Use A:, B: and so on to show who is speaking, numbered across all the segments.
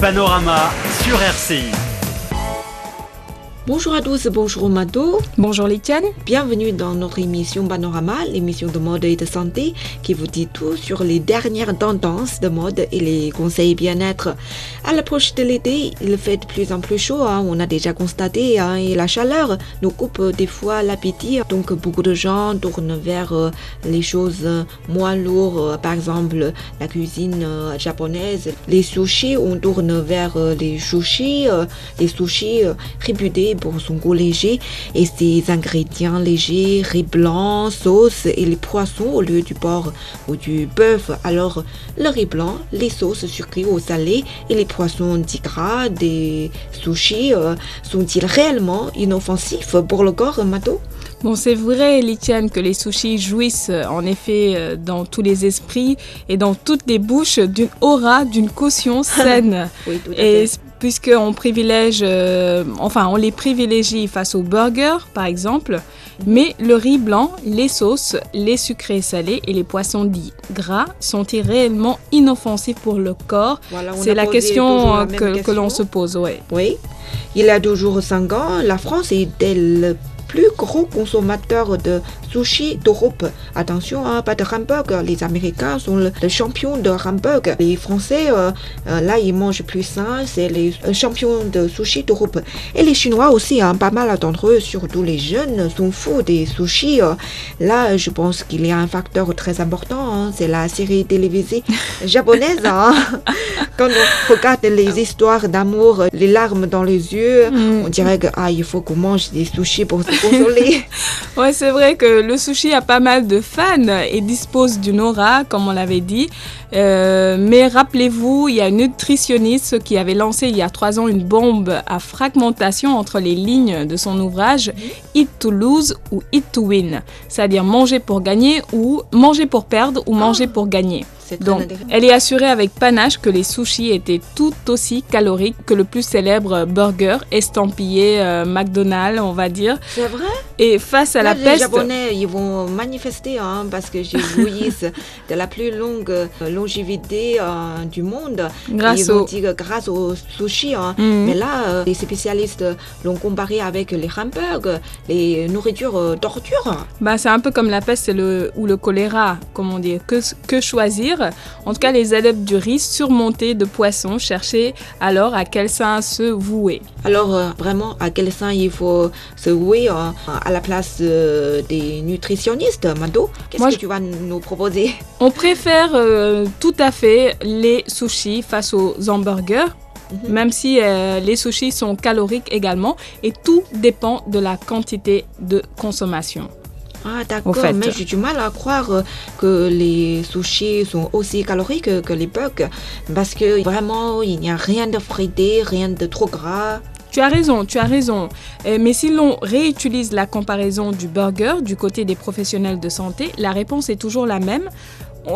A: Panorama sur RCI.
B: Bonjour à tous, bonjour Mado.
C: Bonjour Litiane.
B: Bienvenue dans notre émission Panorama, l'émission de mode et de santé qui vous dit tout sur les dernières tendances de mode et les conseils bien-être. À l'approche de l'été, il fait de plus en plus chaud, hein, on a déjà constaté, hein, et la chaleur nous coupe des fois l'appétit. Donc beaucoup de gens tournent vers euh, les choses moins lourdes, par exemple la cuisine euh, japonaise. Les sushis, on tourne vers euh, les sushis, les sushis réputés pour son goût léger et ses ingrédients légers, riz blanc, sauce et les poissons au lieu du porc ou du bœuf. Alors, le riz blanc, les sauces sucrées ou salées et les poissons gras des sushis euh, sont-ils réellement inoffensifs pour le corps, Mato?
C: Bon, c'est vrai, Litiane, que les sushis jouissent euh, en effet euh, dans tous les esprits et dans toutes les bouches d'une aura, d'une caution saine.
B: oui, tout à
C: et. Puisqu'on privilège, euh, enfin, on les privilégie face aux burgers, par exemple, mais le riz blanc, les sauces, les sucrés salés et les poissons dits gras sont-ils réellement inoffensifs pour le corps.
B: Voilà,
C: C'est la question
B: la
C: euh, que, que l'on se pose, ouais.
B: Oui, il y a toujours 5 ans, la France était le plus gros consommateur de sushi d'Europe. Attention, hein, pas de hamburger. Les Américains sont le, le champion de hamburger. Les Français, euh, euh, là, ils mangent plus sain. C'est les euh, champions de sushi d'Europe. Et les Chinois aussi, hein, pas mal d'entre eux, surtout les jeunes, sont fous des sushis. euh. Là, je pense qu'il y a un facteur très important. hein, c'est la série télévisée japonaise. Quand on regarde les histoires d'amour, les larmes dans les yeux,
C: Mm.
B: on dirait que ah, il faut qu'on mange des sushis pour se
C: Ouais, c'est vrai que le sushi a pas mal de fans et dispose d'une aura, comme on l'avait dit. Euh, mais rappelez-vous, il y a une nutritionniste qui avait lancé il y a trois ans une bombe à fragmentation entre les lignes de son ouvrage Eat to lose ou Eat to win, c'est-à-dire manger pour gagner ou manger pour perdre ou manger pour gagner.
B: C'est
C: Donc, elle est assurée avec panache que les sushis étaient tout aussi caloriques que le plus célèbre burger estampillé euh, McDonald's, on va dire.
B: C'est vrai?
C: Et face à
B: Là,
C: la
B: les
C: peste,
B: Japonais, ils vont manifester hein, parce que j'ai jouissent de la plus longue euh, longévité euh, du monde.
C: grâce
B: ils
C: au...
B: dit que grâce au sushi. hein.
C: Mhm.
B: Mais là, euh, les spécialistes l'ont comparé avec les hamburgers, les nourritures euh, torture.
C: Bah, c'est un peu comme la peste le, ou le choléra, comme on dit. Que, que choisir? En tout cas, les adeptes du riz surmontés de poissons cherchaient alors à quel sein se vouer.
B: Alors, euh, vraiment, à quel sein il faut se vouer euh, à la place euh, des nutritionnistes, Mado? Qu'est-ce que
C: je-
B: tu vas nous proposer?
C: On préfère tout à fait les sushis face aux hamburgers.
B: Mhm.
C: Même si euh, les sushis sont caloriques également, et tout dépend de la quantité de consommation.
B: Ah, d'accord,
C: fait.
B: mais j'ai du mal à croire euh, que les sushis sont aussi caloriques que les burgers. Parce que vraiment, il n'y a rien de frité, rien de trop gras.
C: Tu as raison, tu as raison. Euh, mais si l'on réutilise la comparaison du burger du côté des professionnels de santé, la réponse est toujours la même.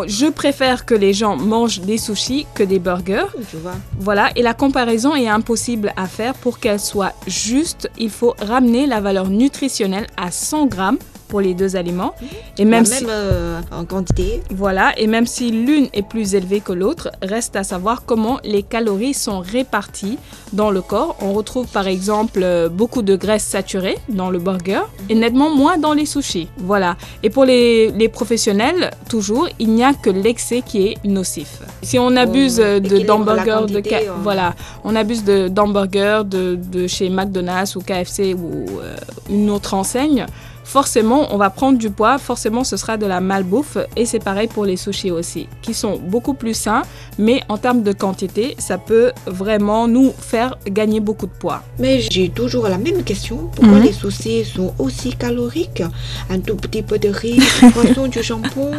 C: Je préfère que les gens mangent des sushis que des burgers.
B: Tu vois.
C: Voilà, et la comparaison est impossible à faire pour qu'elle soit juste. Il faut ramener la valeur nutritionnelle à 100 grammes pour les deux aliments. Et même si,
B: même euh, en quantité.
C: voilà, et même si l'une est plus élevée que l'autre, reste à savoir comment les calories sont réparties dans le corps. On retrouve par exemple euh, beaucoup de graisses saturées dans le burger et nettement moins dans les sushis. Voilà. Et pour les, les professionnels, toujours, il n'y a que l'excès qui est nocif. Si on abuse
B: On
C: de d'hamburgers, de voilà, on abuse de d'hamburgers de, de chez McDonald's ou KFC ou euh, une autre enseigne, forcément on va prendre du poids, forcément ce sera de la malbouffe et c'est pareil pour les sushis aussi, qui sont beaucoup plus sains, mais en termes de quantité, ça peut vraiment nous faire gagner beaucoup de poids.
B: Mais j'ai toujours la même question. Pourquoi
C: Mhm.
B: les sushis sont aussi caloriques? Un tout petit peu de riz, du poisson, du jambon.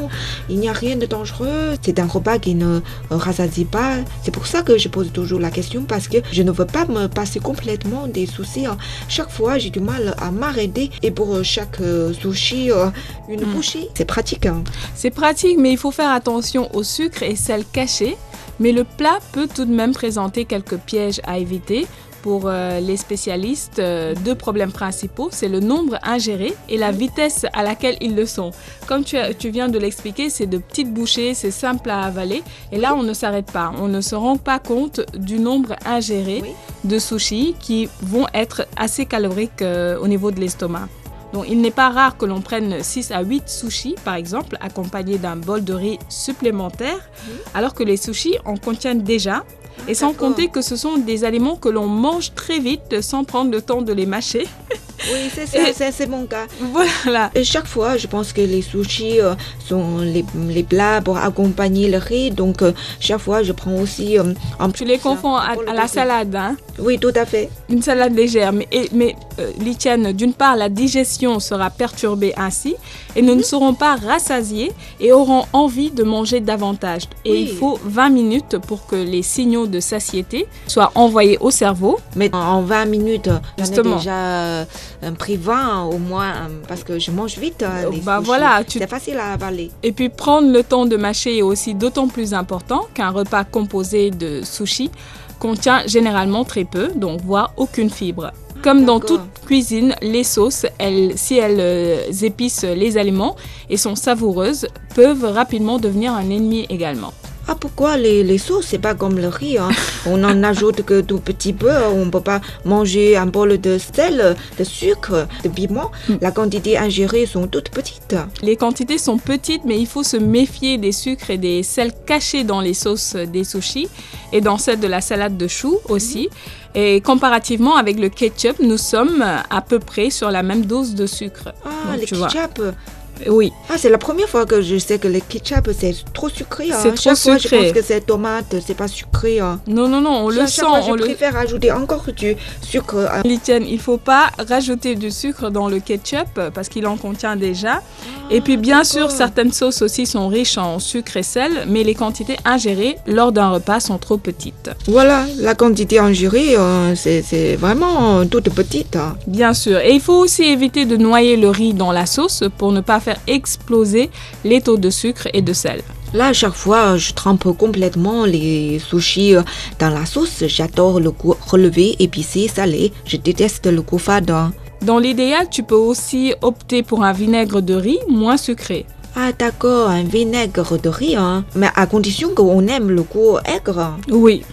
B: Il n'y a rien de dangereux. C'est un repas qui ne rassasie pas. C'est pour ça que je pose toujours la question parce que je ne veux pas me passer complètement des sushis. Chaque fois, j'ai du mal à m'arrêter. Et pour chaque sushi, euh, une
C: Mhm.
B: bouchée. C'est pratique. hein.
C: C'est pratique, mais il faut faire attention au sucre et sel caché. Mais le plat peut tout de même présenter quelques pièges à éviter. pour euh, les spécialistes euh, deux problèmes principaux, c'est le nombre ingéré et la vitesse à laquelle ils le sont. Comme tu, as- tu viens de l'expliquer, c'est de petites bouchées, c'est simple à avaler et là on ne s'arrête pas, on ne se rend pas compte du nombre ingéré
B: Oui.
C: de sushis qui vont être assez caloriques euh, au niveau de l'estomac. Donc, il n'est pas rare que l'on prenne 6 à 8 sushis, par exemple, accompagnés d'un bol de riz supplémentaire, alors que les sushis en contiennent déjà. Et sans compter que ce sont des aliments que l'on mange très vite sans prendre le temps de les mâcher.
B: Oui, c'est ça, c'est c'est mon cas.
C: Voilà.
B: Et chaque fois, je pense que les sushis euh, sont les, les plats pour accompagner le riz. Donc, euh, chaque fois, je prends aussi euh, un
C: Tu les confonds à, la salade, hein.
B: Oui, tout à fait.
C: Une salade légère. Mais, et- mais euh, Litiane, d'une part, la digestion sera perturbée ainsi et nous ne serons pas rassasiés et auront envie de manger davantage. Et
B: Oui.
C: il faut 20 minutes pour que les signaux de satiété soient envoyés au cerveau.
B: Mais en- en 20 minutes, j'en ai
C: Justement.
B: déjà euh, pris 20 au moins euh, parce que je mange vite. euh,
C: Euh,
B: les
C: bah voilà, tu-
B: C'est facile à avaler.
C: Et puis prendre le temps de mâcher est aussi d'autant plus important qu'un repas composé de sushi contient généralement très peu, donc voire aucune fibre. Comme dans toute cuisine, les sauces, elles, si elles euh, épicent les aliments et sont savoureuses, peuvent rapidement devenir un ennemi également.
B: Ah, pourquoi les, les sauces, c'est pas comme le riz hein? On en ajoute que tout petit peu. On peut pas manger un bol de sel, de sucre, de piment.
C: Mm.
B: La quantité ingérée sont toutes petites.
C: Les quantités sont petites, mais il faut se méfier des sucres et des sels cachés dans les sauces des sushis et dans celle de la salade de choux aussi. Et comparativement avec le ketchup, nous sommes à peu près sur la même dose de sucre.
B: Ah,
C: Donc, tu vois. Oui,
B: Ah, c'est la première fois que je sais que le ketchup, c'est trop sucré. hein.
C: C'est trop
B: Chaque fois, je
C: sucré.
B: pense que c'est tomate, c'est pas sucré. hein.
C: non, non, non, on le sent.
B: fois, je
C: on le...
B: préfère ajouter encore du sucre. hein.
C: Litienne, il faut pas rajouter du sucre dans le ketchup parce qu'il en contient déjà. Et puis bien sûr, certaines sauces aussi sont riches en sucre et sel, mais les quantités ingérées lors d'un repas sont trop petites.
B: Voilà, la quantité ingérée, euh, c'est vraiment euh, toute petite. hein.
C: Bien sûr. Et il faut aussi éviter de noyer le riz dans la sauce pour ne pas faire exploser les taux de sucre et de sel.
B: Là, à chaque fois, je trempe complètement les sushis euh, dans la sauce. J'adore le goût relevé, épicé, salé. Je déteste le goût fade.
C: Dans l'idéal, tu peux aussi opter pour un vinaigre de riz moins sucré.
B: Ah, d'accord, un vinaigre de riz, hein. mais à condition qu'on aime le goût aigre.
C: Oui.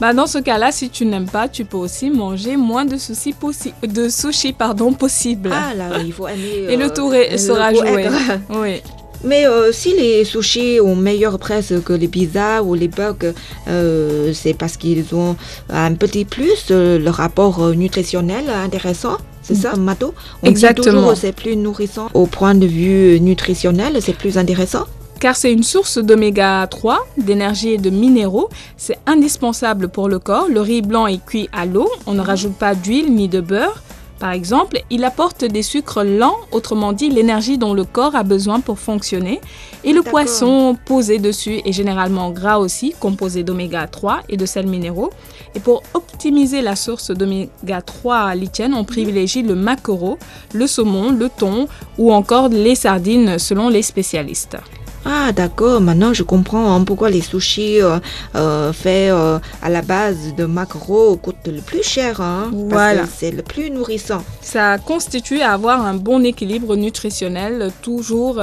C: Bah dans ce cas-là, si tu n'aimes pas, tu peux aussi manger moins de possi- de pardon, possible.
B: Ah, là, il faut aimer.
C: Et le
B: euh,
C: tour est-
B: le
C: sera
B: goût
C: joué.
B: aigre.
C: Oui.
B: Mais euh, si les sushis ont meilleure presse que les pizzas ou les burgers, euh, c'est parce qu'ils ont un petit plus, euh, le rapport euh, nutritionnel intéressant. C'est ça, Mato On
C: Exactement.
B: c'est plus nourrissant au point de vue nutritionnel, c'est plus intéressant.
C: Car c'est une source d'oméga 3, d'énergie et de minéraux. C'est indispensable pour le corps. Le riz blanc est cuit à l'eau. On ne rajoute pas d'huile ni de beurre. Par exemple, il apporte des sucres lents, autrement dit l'énergie dont le corps a besoin pour fonctionner. Et le poisson posé dessus est généralement gras aussi, composé d'oméga 3 et de sels minéraux. Et pour optimiser la source d'oméga 3 lithienne, on privilégie le maquereau, le saumon, le thon ou encore les sardines selon les spécialistes.
B: Ah, d'accord, maintenant je comprends hein, pourquoi les sushis euh, euh, faits euh, à la base de maquereau coûtent le plus cher. hein,
C: Voilà.
B: Parce que c'est le plus nourrissant.
C: Ça constitue à avoir un bon équilibre nutritionnel, toujours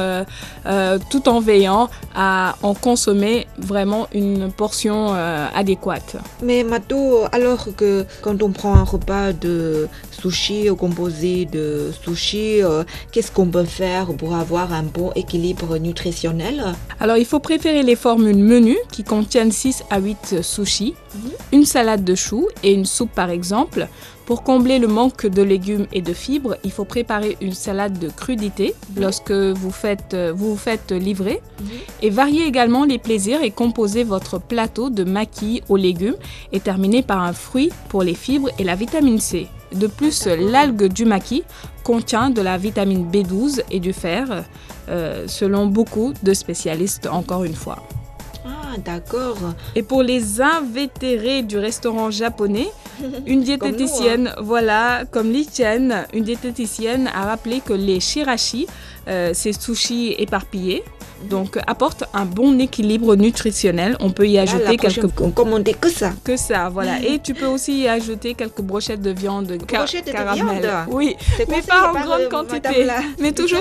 C: tout en veillant à en consommer vraiment une portion adéquate.
B: Mais Mato, alors que quand on prend un repas de sushi composé de sushi, qu'est-ce qu'on peut faire pour avoir un bon équilibre nutritionnel?
C: Alors il faut préférer les formules menus qui contiennent 6 à 8 sushis, une salade de choux et une soupe par exemple. Pour combler le manque de légumes et de fibres, il faut préparer une salade de crudité lorsque vous faites, vous vous faites livrer. Et varier également les plaisirs et composer votre plateau de maquis aux légumes et terminer par un fruit pour les fibres et la vitamine C. De plus, l'algue du maquis contient de la vitamine B12 et du fer, euh, selon beaucoup de spécialistes encore une fois.
B: Ah, Ah, d'accord.
C: Et pour les invétérés du restaurant japonais, une diététicienne, voilà, comme Li Chen, une diététicienne a rappelé que les shirashi, euh, ces sushis éparpillés, donc apportent un bon équilibre nutritionnel. On peut y
B: Là,
C: ajouter quelques
B: on commandait que ça.
C: que ça, voilà. Et tu peux aussi y ajouter quelques brochettes de viande ca-
B: Brochettes de
C: caramel.
B: viande
C: Oui, Mais pas en
B: par,
C: grande
B: euh,
C: quantité.
B: la
C: Mais toujours-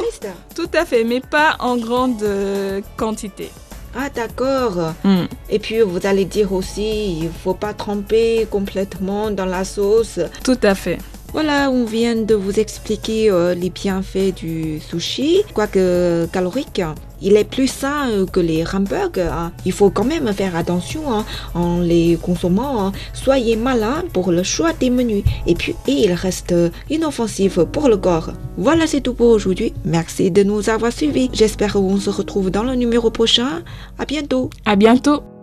C: tout à fait, mais pas en grande euh, quantité.
B: Ah, d'accord.
C: Hmm.
B: Et puis, vous allez dire aussi, il faut pas tremper complètement dans la sauce.
C: Tout à fait.
B: Voilà, on vient de vous expliquer euh, les bienfaits du sushi. Quoique calorique, il est plus sain euh, que les hamburgers. hein. Il faut quand même faire attention hein, en les consommant. hein. Soyez malin pour le choix des menus. Et puis, il reste euh, inoffensif pour le corps. Voilà, c'est tout pour aujourd'hui. Merci de nous avoir suivis. J'espère qu'on se retrouve dans le numéro prochain. À bientôt.
C: À bientôt.